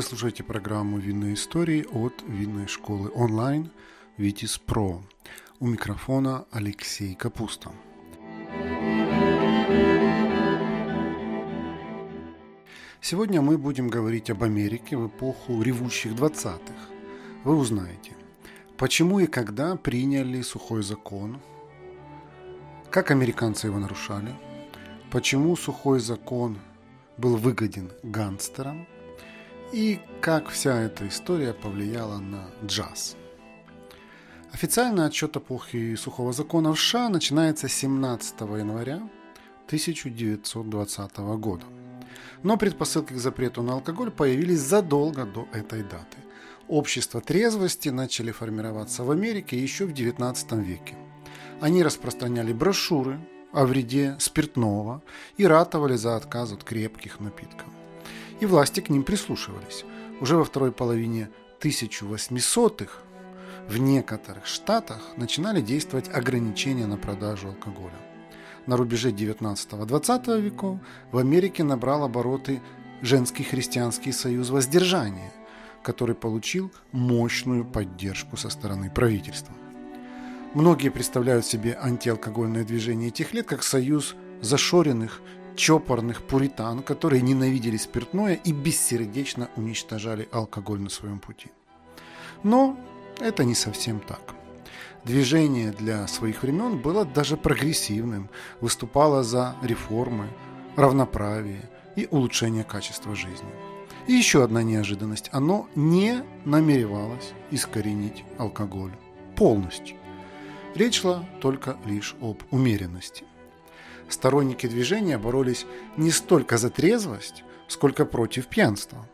Вы слушаете программу «Винные истории» от винной школы онлайн «Витис Про». У микрофона Алексей Капуста. Сегодня мы будем говорить об Америке в эпоху ревущих 20-х. Вы узнаете, почему и когда приняли сухой закон, как американцы его нарушали, почему сухой закон был выгоден гангстерам – и как вся эта история повлияла на джаз. Официальный отчет эпохи сухого закона в США начинается 17 января 1920 года. Но предпосылки к запрету на алкоголь появились задолго до этой даты. Общества трезвости начали формироваться в Америке еще в XIX веке. Они распространяли брошюры о вреде спиртного и ратовали за отказ от крепких напитков и власти к ним прислушивались. Уже во второй половине 1800-х в некоторых штатах начинали действовать ограничения на продажу алкоголя. На рубеже 19-20 веков в Америке набрал обороты Женский христианский союз воздержания, который получил мощную поддержку со стороны правительства. Многие представляют себе антиалкогольное движение тех лет как союз зашоренных чопорных пуритан, которые ненавидели спиртное и бессердечно уничтожали алкоголь на своем пути. Но это не совсем так. Движение для своих времен было даже прогрессивным, выступало за реформы, равноправие и улучшение качества жизни. И еще одна неожиданность. Оно не намеревалось искоренить алкоголь полностью. Речь шла только лишь об умеренности сторонники движения боролись не столько за трезвость, сколько против пьянства.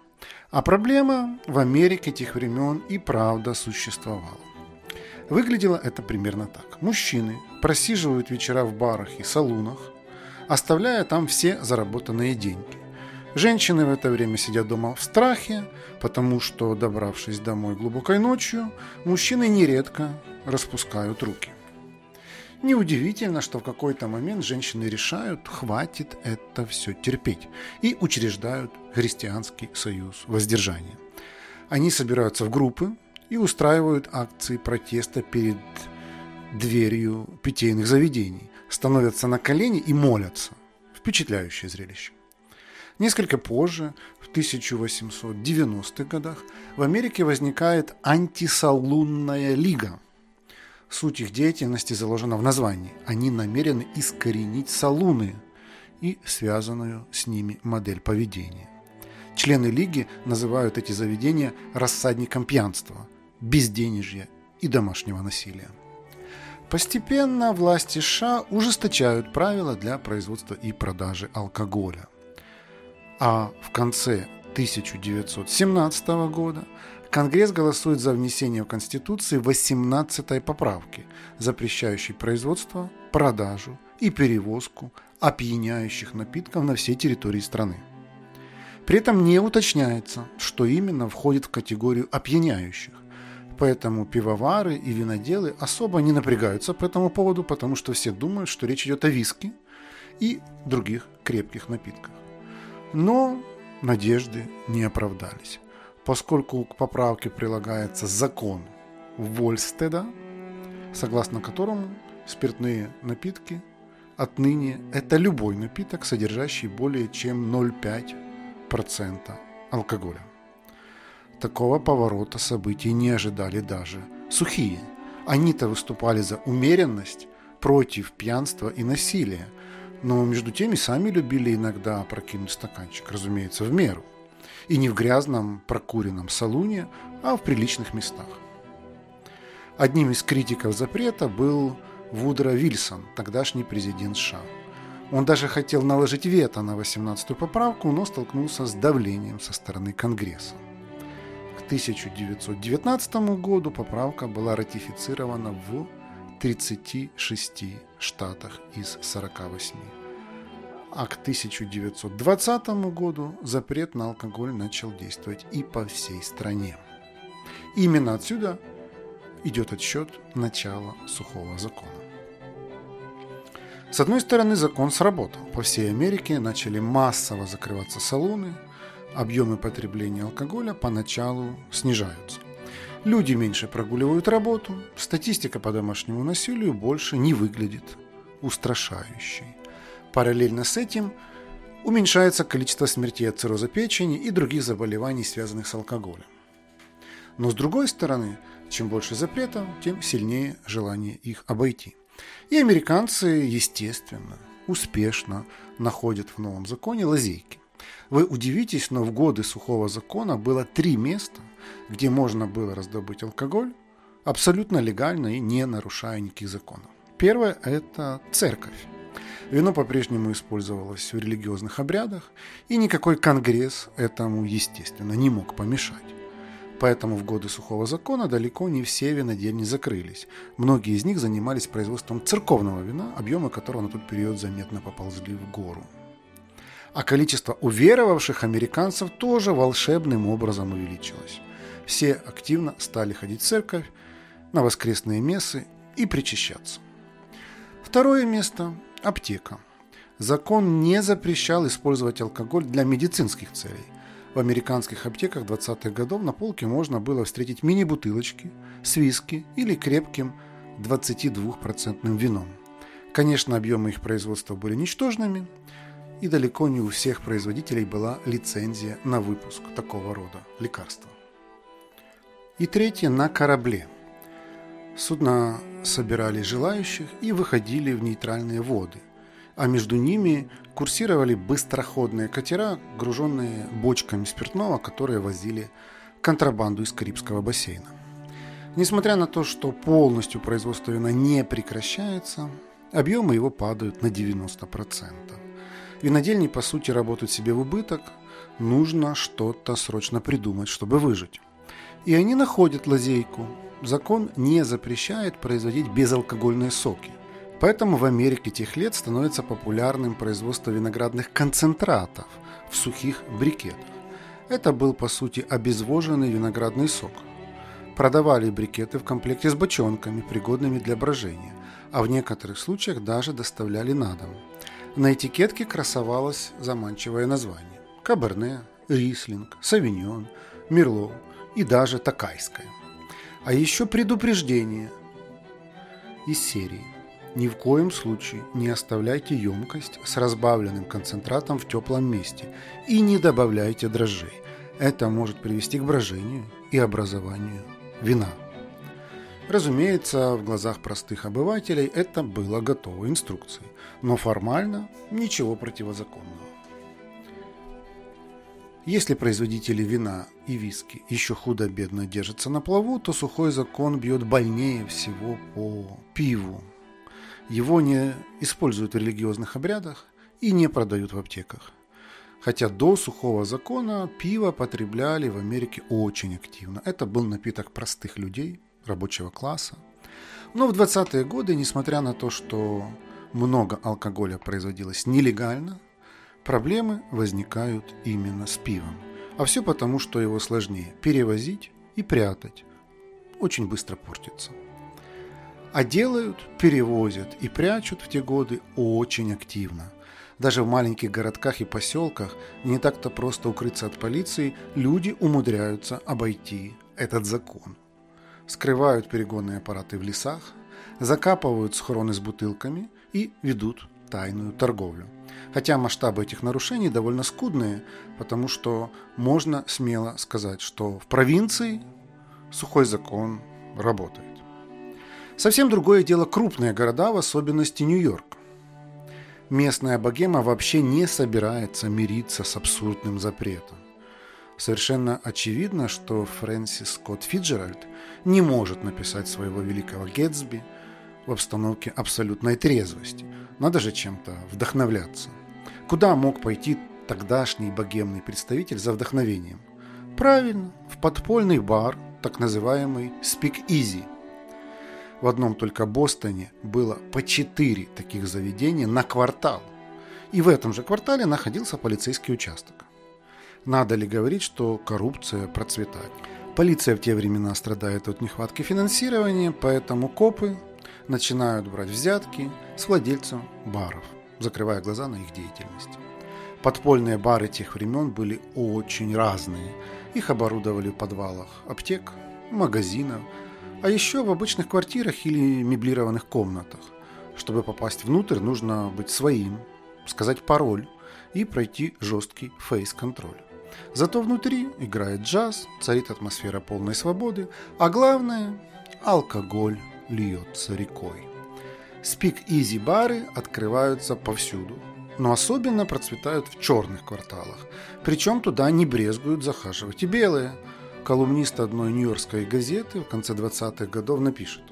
А проблема в Америке тех времен и правда существовала. Выглядело это примерно так. Мужчины просиживают вечера в барах и салунах, оставляя там все заработанные деньги. Женщины в это время сидят дома в страхе, потому что, добравшись домой глубокой ночью, мужчины нередко распускают руки. Неудивительно, что в какой-то момент женщины решают, хватит это все терпеть, и учреждают христианский союз воздержания. Они собираются в группы и устраивают акции протеста перед дверью питейных заведений, становятся на колени и молятся. Впечатляющее зрелище. Несколько позже, в 1890-х годах, в Америке возникает антисалунная лига – Суть их деятельности заложена в названии. Они намерены искоренить салуны и связанную с ними модель поведения. Члены лиги называют эти заведения рассадником пьянства, безденежья и домашнего насилия. Постепенно власти США ужесточают правила для производства и продажи алкоголя. А в конце 1917 года Конгресс голосует за внесение в Конституцию 18-й поправки, запрещающей производство, продажу и перевозку опьяняющих напитков на всей территории страны. При этом не уточняется, что именно входит в категорию опьяняющих. Поэтому пивовары и виноделы особо не напрягаются по этому поводу, потому что все думают, что речь идет о виске и других крепких напитках. Но надежды не оправдались поскольку к поправке прилагается закон Вольстеда, согласно которому спиртные напитки отныне это любой напиток, содержащий более чем 0,5% алкоголя. Такого поворота событий не ожидали даже сухие. Они-то выступали за умеренность против пьянства и насилия, но между тем и сами любили иногда опрокинуть стаканчик, разумеется, в меру – и не в грязном прокуренном салуне, а в приличных местах. Одним из критиков запрета был Вудро Вильсон, тогдашний президент США. Он даже хотел наложить вето на 18-ю поправку, но столкнулся с давлением со стороны Конгресса. К 1919 году поправка была ратифицирована в 36 штатах из 48 а к 1920 году запрет на алкоголь начал действовать и по всей стране. Именно отсюда идет отсчет начала сухого закона. С одной стороны, закон сработал. По всей Америке начали массово закрываться салоны, объемы потребления алкоголя поначалу снижаются. Люди меньше прогуливают работу, статистика по домашнему насилию больше не выглядит устрашающей. Параллельно с этим уменьшается количество смертей от цирроза печени и других заболеваний, связанных с алкоголем. Но с другой стороны, чем больше запретов, тем сильнее желание их обойти. И американцы, естественно, успешно находят в новом законе лазейки. Вы удивитесь, но в годы сухого закона было три места, где можно было раздобыть алкоголь абсолютно легально и не нарушая никаких законов. Первое – это церковь. Вино по-прежнему использовалось в религиозных обрядах, и никакой конгресс этому, естественно, не мог помешать. Поэтому в годы сухого закона далеко не все винодельни закрылись. Многие из них занимались производством церковного вина, объемы которого на тот период заметно поползли в гору. А количество уверовавших американцев тоже волшебным образом увеличилось. Все активно стали ходить в церковь, на воскресные мессы и причащаться. Второе место – аптека. Закон не запрещал использовать алкоголь для медицинских целей. В американских аптеках 20-х годов на полке можно было встретить мини-бутылочки с виски или крепким 22% вином. Конечно, объемы их производства были ничтожными, и далеко не у всех производителей была лицензия на выпуск такого рода лекарства. И третье – на корабле. Судна собирали желающих и выходили в нейтральные воды, а между ними курсировали быстроходные катера, груженные бочками спиртного, которые возили контрабанду из Карибского бассейна. Несмотря на то, что полностью производство вина не прекращается, объемы его падают на 90%. Винодельни, по сути, работают себе в убыток. Нужно что-то срочно придумать, чтобы выжить. И они находят лазейку. Закон не запрещает производить безалкогольные соки. Поэтому в Америке тех лет становится популярным производство виноградных концентратов в сухих брикетах. Это был, по сути, обезвоженный виноградный сок. Продавали брикеты в комплекте с бочонками, пригодными для брожения, а в некоторых случаях даже доставляли на дом – на этикетке красовалось заманчивое название. Каберне, Рислинг, Савиньон, Мерло и даже Такайское. А еще предупреждение из серии. Ни в коем случае не оставляйте емкость с разбавленным концентратом в теплом месте и не добавляйте дрожжей. Это может привести к брожению и образованию вина. Разумеется, в глазах простых обывателей это было готовой инструкцией, но формально ничего противозаконного. Если производители вина и виски еще худо-бедно держатся на плаву, то сухой закон бьет больнее всего по пиву. Его не используют в религиозных обрядах и не продают в аптеках. Хотя до сухого закона пиво потребляли в Америке очень активно. Это был напиток простых людей, рабочего класса. Но в 20-е годы, несмотря на то, что много алкоголя производилось нелегально, проблемы возникают именно с пивом. А все потому, что его сложнее перевозить и прятать. Очень быстро портится. А делают, перевозят и прячут в те годы очень активно. Даже в маленьких городках и поселках не так-то просто укрыться от полиции, люди умудряются обойти этот закон скрывают перегонные аппараты в лесах, закапывают схроны с бутылками и ведут тайную торговлю. Хотя масштабы этих нарушений довольно скудные, потому что можно смело сказать, что в провинции сухой закон работает. Совсем другое дело крупные города, в особенности Нью-Йорк. Местная богема вообще не собирается мириться с абсурдным запретом. Совершенно очевидно, что Фрэнсис Скотт Фиджеральд не может написать своего великого Гетсби в обстановке абсолютной трезвости. Надо же чем-то вдохновляться. Куда мог пойти тогдашний богемный представитель за вдохновением? Правильно, в подпольный бар, так называемый Speak Easy. В одном только Бостоне было по четыре таких заведения на квартал. И в этом же квартале находился полицейский участок. Надо ли говорить, что коррупция процветает? Полиция в те времена страдает от нехватки финансирования, поэтому копы начинают брать взятки с владельцев баров, закрывая глаза на их деятельность. Подпольные бары тех времен были очень разные. Их оборудовали в подвалах аптек, магазинов, а еще в обычных квартирах или меблированных комнатах. Чтобы попасть внутрь, нужно быть своим, сказать пароль и пройти жесткий фейс-контроль. Зато внутри играет джаз, царит атмосфера полной свободы, а главное – алкоголь льется рекой. Спик-изи бары открываются повсюду, но особенно процветают в черных кварталах. Причем туда не брезгуют захаживать и белые. Колумнист одной нью-йоркской газеты в конце 20-х годов напишет.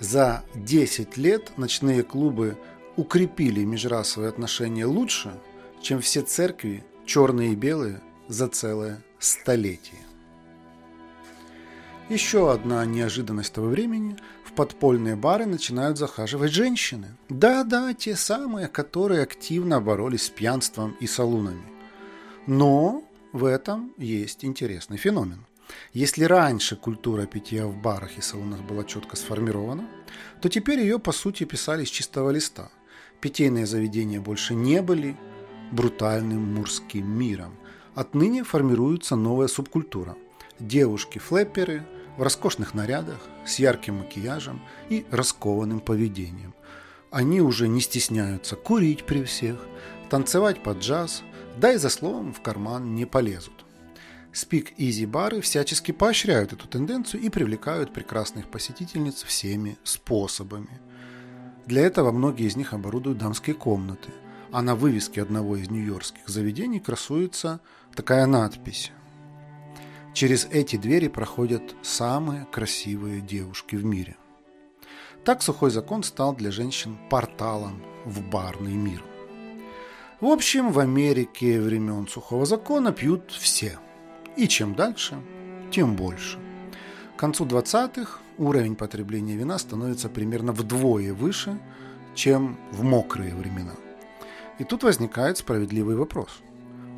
За 10 лет ночные клубы укрепили межрасовые отношения лучше, чем все церкви, черные и белые, за целое столетие. Еще одна неожиданность того времени – подпольные бары начинают захаживать женщины. Да-да, те самые, которые активно боролись с пьянством и салунами. Но в этом есть интересный феномен. Если раньше культура питья в барах и салонах была четко сформирована, то теперь ее по сути писали с чистого листа. Питейные заведения больше не были брутальным мужским миром. Отныне формируется новая субкультура. Девушки-флэперы в роскошных нарядах, с ярким макияжем и раскованным поведением. Они уже не стесняются курить при всех, танцевать под джаз, да и за словом в карман не полезут. Спик-изи бары всячески поощряют эту тенденцию и привлекают прекрасных посетительниц всеми способами. Для этого многие из них оборудуют дамские комнаты, а на вывеске одного из нью-йоркских заведений красуется такая надпись. Через эти двери проходят самые красивые девушки в мире. Так сухой закон стал для женщин порталом в барный мир. В общем, в Америке времен сухого закона пьют все – и чем дальше, тем больше. К концу 20-х уровень потребления вина становится примерно вдвое выше, чем в мокрые времена. И тут возникает справедливый вопрос.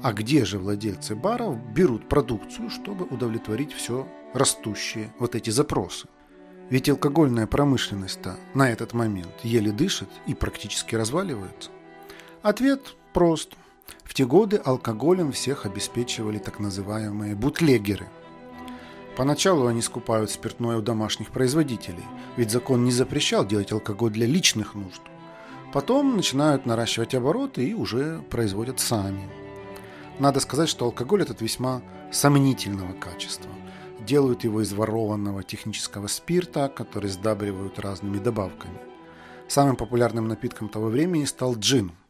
А где же владельцы баров берут продукцию, чтобы удовлетворить все растущие вот эти запросы? Ведь алкогольная промышленность-то на этот момент еле дышит и практически разваливается. Ответ прост – в те годы алкоголем всех обеспечивали так называемые бутлегеры. Поначалу они скупают спиртное у домашних производителей, ведь закон не запрещал делать алкоголь для личных нужд. Потом начинают наращивать обороты и уже производят сами. Надо сказать, что алкоголь этот весьма сомнительного качества. Делают его из ворованного технического спирта, который сдабривают разными добавками. Самым популярным напитком того времени стал джин –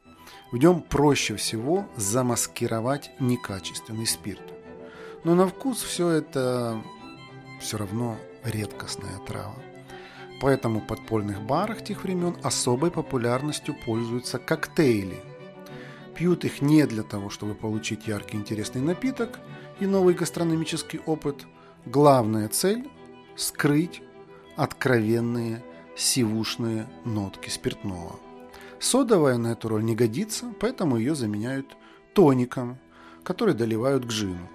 в нем проще всего замаскировать некачественный спирт. Но на вкус все это все равно редкостная трава. Поэтому в подпольных барах тех времен особой популярностью пользуются коктейли. Пьют их не для того, чтобы получить яркий интересный напиток и новый гастрономический опыт. Главная цель – скрыть откровенные сивушные нотки спиртного – Содовая на эту роль не годится, поэтому ее заменяют тоником, который доливают к джину.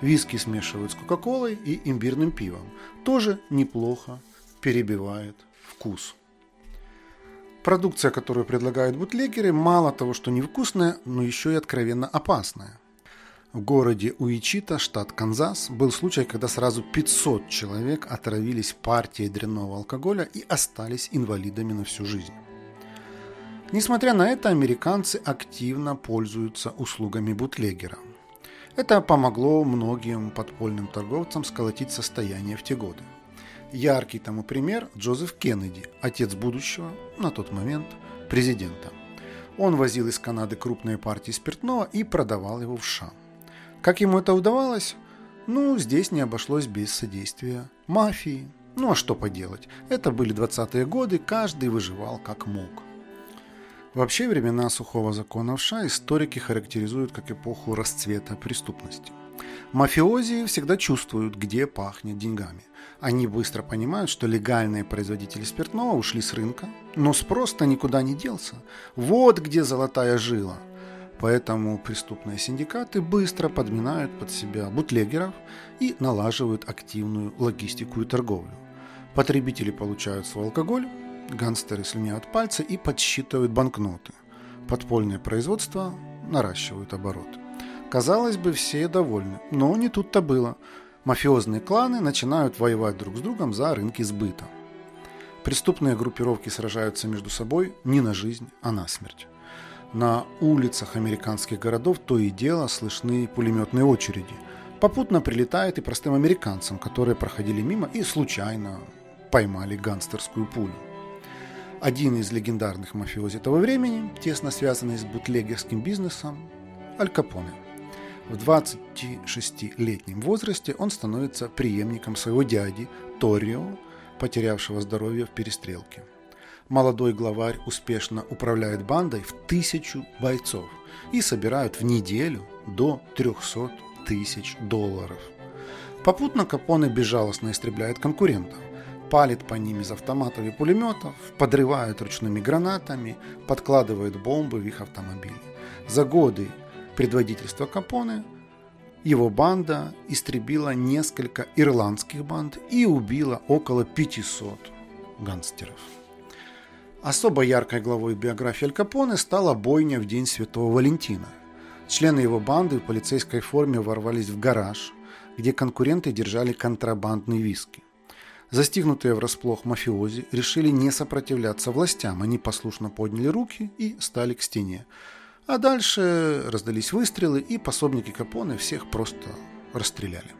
Виски смешивают с кока-колой и имбирным пивом. Тоже неплохо перебивает вкус. Продукция, которую предлагают бутлегеры, мало того, что невкусная, но еще и откровенно опасная. В городе Уичита, штат Канзас, был случай, когда сразу 500 человек отравились партией дрянного алкоголя и остались инвалидами на всю жизнь. Несмотря на это, американцы активно пользуются услугами бутлегера. Это помогло многим подпольным торговцам сколотить состояние в те годы. Яркий тому пример Джозеф Кеннеди, отец будущего, на тот момент, президента. Он возил из Канады крупные партии спиртного и продавал его в США. Как ему это удавалось? Ну, здесь не обошлось без содействия мафии. Ну а что поделать? Это были 20-е годы, каждый выживал как мог. Вообще времена сухого закона в США историки характеризуют как эпоху расцвета преступности. Мафиози всегда чувствуют, где пахнет деньгами. Они быстро понимают, что легальные производители спиртного ушли с рынка, но спрос-то никуда не делся. Вот где золотая жила. Поэтому преступные синдикаты быстро подминают под себя бутлегеров и налаживают активную логистику и торговлю. Потребители получают свой алкоголь, Гангстеры слюняют пальцы и подсчитывают банкноты. Подпольное производство наращивают оборот. Казалось бы, все довольны, но не тут-то было. Мафиозные кланы начинают воевать друг с другом за рынки сбыта. Преступные группировки сражаются между собой не на жизнь, а на смерть. На улицах американских городов то и дело слышны пулеметные очереди. Попутно прилетает и простым американцам, которые проходили мимо и случайно поймали гангстерскую пулю. Один из легендарных мафиози того времени, тесно связанный с бутлегерским бизнесом, Аль Капоне. В 26-летнем возрасте он становится преемником своего дяди Торио, потерявшего здоровье в перестрелке. Молодой главарь успешно управляет бандой в тысячу бойцов и собирают в неделю до 300 тысяч долларов. Попутно Капоне безжалостно истребляет конкурентов, палит по ним из автоматов и пулеметов, подрывает ручными гранатами, подкладывает бомбы в их автомобили. За годы предводительства Капоне его банда истребила несколько ирландских банд и убила около 500 гангстеров. Особо яркой главой биографии Аль Капоне стала бойня в день Святого Валентина. Члены его банды в полицейской форме ворвались в гараж, где конкуренты держали контрабандный виски. Застигнутые врасплох мафиози решили не сопротивляться властям. Они послушно подняли руки и стали к стене. А дальше раздались выстрелы, и пособники Капоне всех просто расстреляли.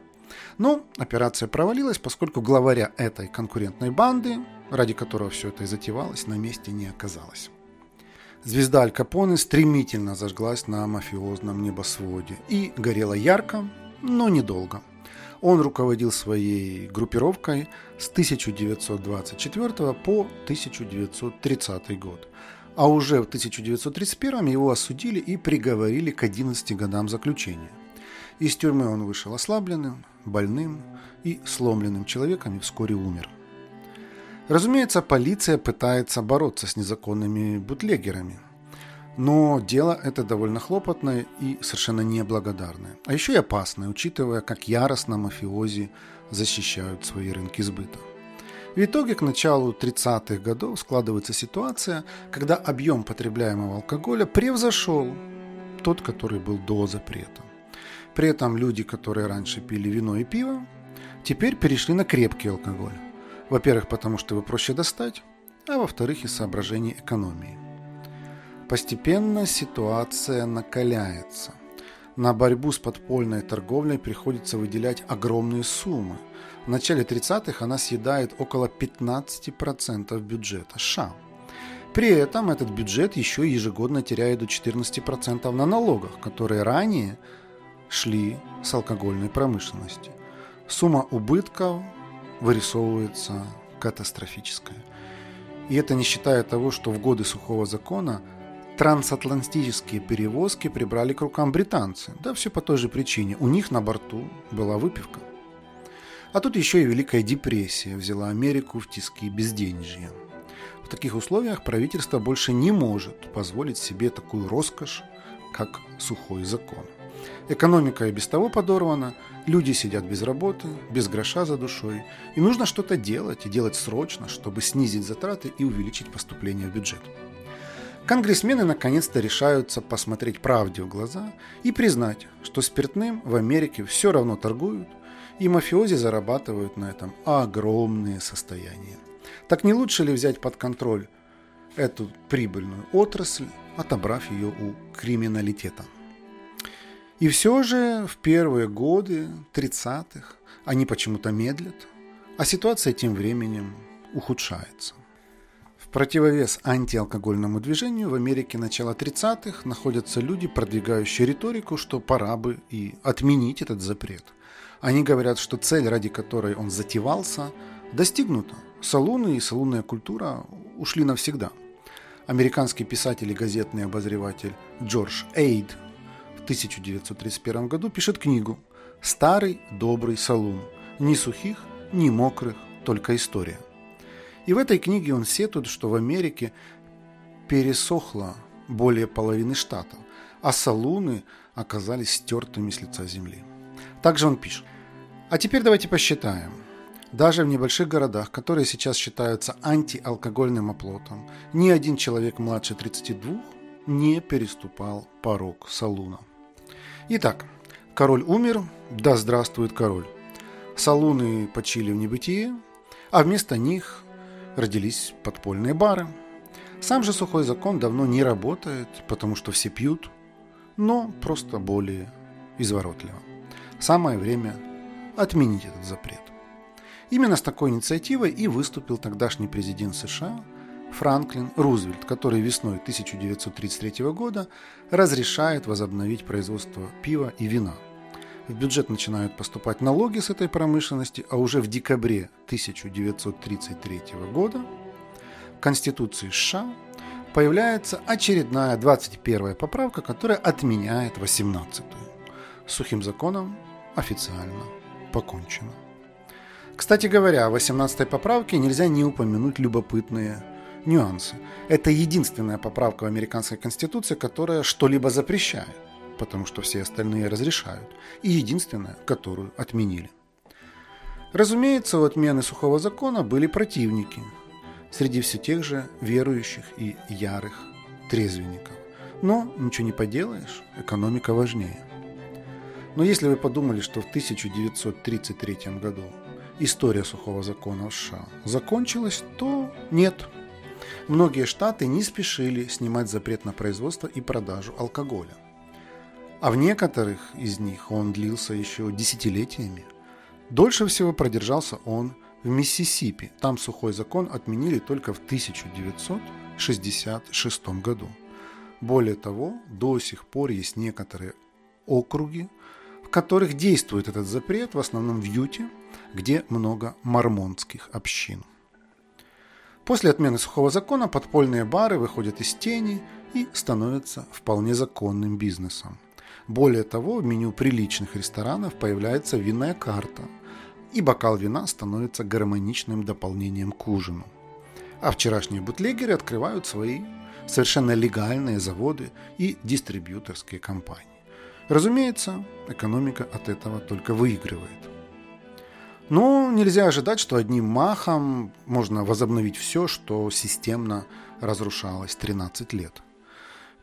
Но операция провалилась, поскольку главаря этой конкурентной банды, ради которого все это и затевалось, на месте не оказалось. Звезда Аль Капоне стремительно зажглась на мафиозном небосводе и горела ярко, но недолго. Он руководил своей группировкой с 1924 по 1930 год а уже в 1931 его осудили и приговорили к 11 годам заключения. Из тюрьмы он вышел ослабленным, больным и сломленным человеком и вскоре умер. Разумеется, полиция пытается бороться с незаконными бутлегерами, но дело это довольно хлопотное и совершенно неблагодарное, а еще и опасное, учитывая, как яростно мафиози защищают свои рынки сбыта. В итоге к началу 30-х годов складывается ситуация, когда объем потребляемого алкоголя превзошел тот, который был до запрета. При этом люди, которые раньше пили вино и пиво, теперь перешли на крепкий алкоголь. Во-первых, потому что его проще достать, а во-вторых, из соображений экономии. Постепенно ситуация накаляется. На борьбу с подпольной торговлей приходится выделять огромные суммы – в начале 30-х она съедает около 15% бюджета США. При этом этот бюджет еще ежегодно теряет до 14% на налогах, которые ранее шли с алкогольной промышленности. Сумма убытков вырисовывается катастрофическая. И это не считая того, что в годы сухого закона трансатлантические перевозки прибрали к рукам британцы. Да все по той же причине. У них на борту была выпивка. А тут еще и Великая депрессия взяла Америку в тиски безденежья. В таких условиях правительство больше не может позволить себе такую роскошь, как сухой закон. Экономика и без того подорвана, люди сидят без работы, без гроша за душой, и нужно что-то делать, и делать срочно, чтобы снизить затраты и увеличить поступление в бюджет. Конгрессмены наконец-то решаются посмотреть правде в глаза и признать, что спиртным в Америке все равно торгуют – и мафиози зарабатывают на этом огромные состояния. Так не лучше ли взять под контроль эту прибыльную отрасль, отобрав ее у криминалитета? И все же в первые годы 30-х они почему-то медлят, а ситуация тем временем ухудшается. В противовес антиалкогольному движению в Америке начала 30-х находятся люди, продвигающие риторику, что пора бы и отменить этот запрет – они говорят, что цель, ради которой он затевался, достигнута. Салуны и салунная культура ушли навсегда. Американский писатель и газетный обозреватель Джордж Эйд в 1931 году пишет книгу «Старый добрый салун. Ни сухих, ни мокрых, только история». И в этой книге он сетует, что в Америке пересохло более половины штатов, а салуны оказались стертыми с лица земли. Также он пишет. А теперь давайте посчитаем. Даже в небольших городах, которые сейчас считаются антиалкогольным оплотом, ни один человек младше 32 не переступал порог салуна. Итак, король умер, да здравствует король. Салуны почили в небытие, а вместо них родились подпольные бары. Сам же сухой закон давно не работает, потому что все пьют, но просто более изворотливо. Самое время отменить этот запрет. Именно с такой инициативой и выступил тогдашний президент США Франклин Рузвельт, который весной 1933 года разрешает возобновить производство пива и вина. В бюджет начинают поступать налоги с этой промышленности, а уже в декабре 1933 года в Конституции США появляется очередная 21 поправка, которая отменяет 18-ю. Сухим законом официально покончено. Кстати говоря, о 18-й поправке нельзя не упомянуть любопытные нюансы. Это единственная поправка в американской конституции, которая что-либо запрещает, потому что все остальные разрешают, и единственная, которую отменили. Разумеется, у отмены сухого закона были противники, среди все тех же верующих и ярых трезвенников. Но ничего не поделаешь, экономика важнее. Но если вы подумали, что в 1933 году история сухого закона США закончилась, то нет. Многие штаты не спешили снимать запрет на производство и продажу алкоголя. А в некоторых из них он длился еще десятилетиями. Дольше всего продержался он в Миссисипи. Там сухой закон отменили только в 1966 году. Более того, до сих пор есть некоторые округи, которых действует этот запрет, в основном в Юте, где много мормонских общин. После отмены сухого закона подпольные бары выходят из тени и становятся вполне законным бизнесом. Более того, в меню приличных ресторанов появляется винная карта, и бокал вина становится гармоничным дополнением к ужину. А вчерашние бутлегеры открывают свои совершенно легальные заводы и дистрибьюторские компании. Разумеется, экономика от этого только выигрывает. Но нельзя ожидать, что одним махом можно возобновить все, что системно разрушалось 13 лет.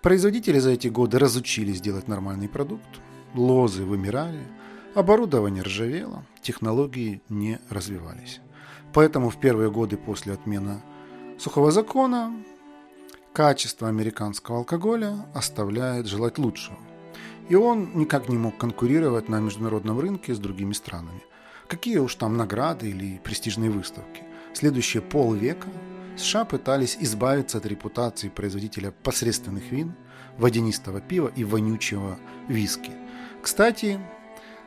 Производители за эти годы разучились делать нормальный продукт, лозы вымирали, оборудование ржавело, технологии не развивались. Поэтому в первые годы после отмены сухого закона качество американского алкоголя оставляет желать лучшего. И он никак не мог конкурировать на международном рынке с другими странами. Какие уж там награды или престижные выставки. Следующие полвека США пытались избавиться от репутации производителя посредственных вин, водянистого пива и вонючего виски. Кстати,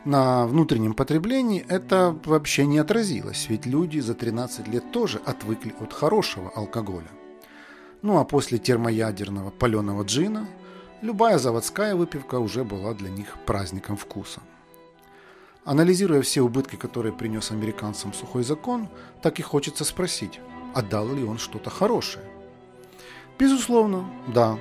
на внутреннем потреблении это вообще не отразилось, ведь люди за 13 лет тоже отвыкли от хорошего алкоголя. Ну а после термоядерного паленого джина любая заводская выпивка уже была для них праздником вкуса. Анализируя все убытки, которые принес американцам сухой закон, так и хочется спросить, а дал ли он что-то хорошее? Безусловно, да.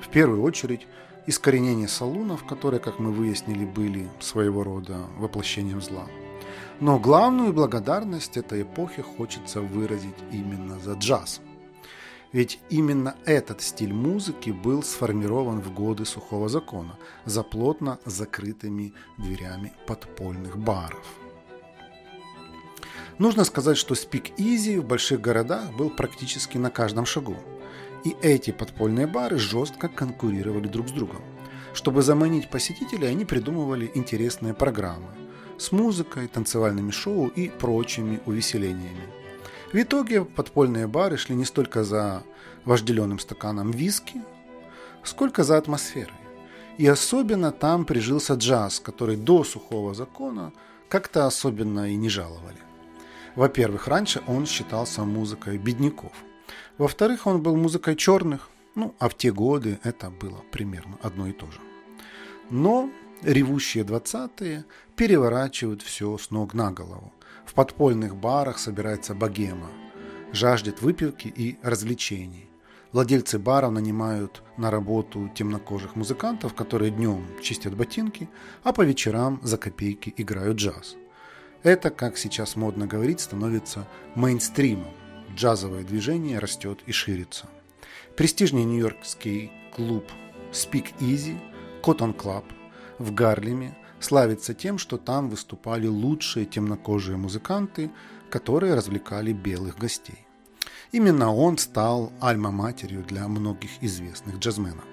В первую очередь, искоренение салунов, которые, как мы выяснили, были своего рода воплощением зла. Но главную благодарность этой эпохи хочется выразить именно за джаз – ведь именно этот стиль музыки был сформирован в годы сухого закона за плотно закрытыми дверями подпольных баров. Нужно сказать, что speakeasy в больших городах был практически на каждом шагу. И эти подпольные бары жестко конкурировали друг с другом. Чтобы заманить посетителей, они придумывали интересные программы с музыкой, танцевальными шоу и прочими увеселениями. В итоге подпольные бары шли не столько за вожделенным стаканом виски, сколько за атмосферой. И особенно там прижился джаз, который до сухого закона как-то особенно и не жаловали. Во-первых, раньше он считался музыкой бедняков. Во-вторых, он был музыкой черных, ну, а в те годы это было примерно одно и то же. Но ревущие 20-е переворачивают все с ног на голову. В подпольных барах собирается богема, жаждет выпивки и развлечений. Владельцы баров нанимают на работу темнокожих музыкантов, которые днем чистят ботинки, а по вечерам за копейки играют джаз. Это, как сейчас модно говорить, становится мейнстримом. Джазовое движение растет и ширится. Престижный нью-йоркский клуб Speak Easy, Cotton Club в Гарлеме славится тем, что там выступали лучшие темнокожие музыканты, которые развлекали белых гостей. Именно он стал альма-матерью для многих известных джазменов.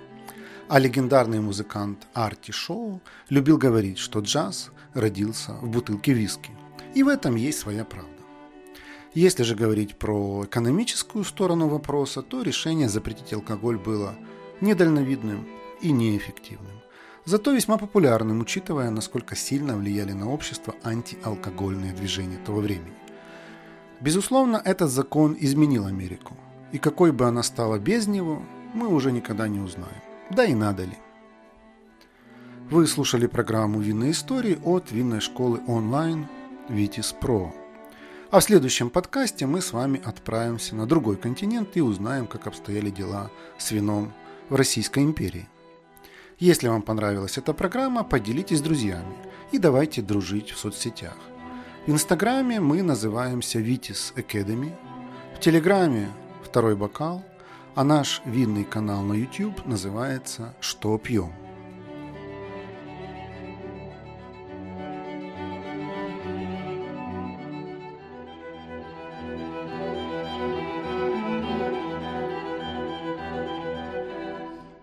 А легендарный музыкант Арти Шоу любил говорить, что джаз родился в бутылке виски. И в этом есть своя правда. Если же говорить про экономическую сторону вопроса, то решение запретить алкоголь было недальновидным и неэффективным. Зато весьма популярным, учитывая, насколько сильно влияли на общество антиалкогольные движения того времени. Безусловно, этот закон изменил Америку. И какой бы она стала без него, мы уже никогда не узнаем. Да и надо ли. Вы слушали программу «Винные истории» от винной школы онлайн «Витис Про». А в следующем подкасте мы с вами отправимся на другой континент и узнаем, как обстояли дела с вином в Российской империи. Если вам понравилась эта программа, поделитесь с друзьями и давайте дружить в соцсетях. В Инстаграме мы называемся Vitis Academy, в Телеграме «Второй бокал», а наш винный канал на YouTube называется «Что пьем?».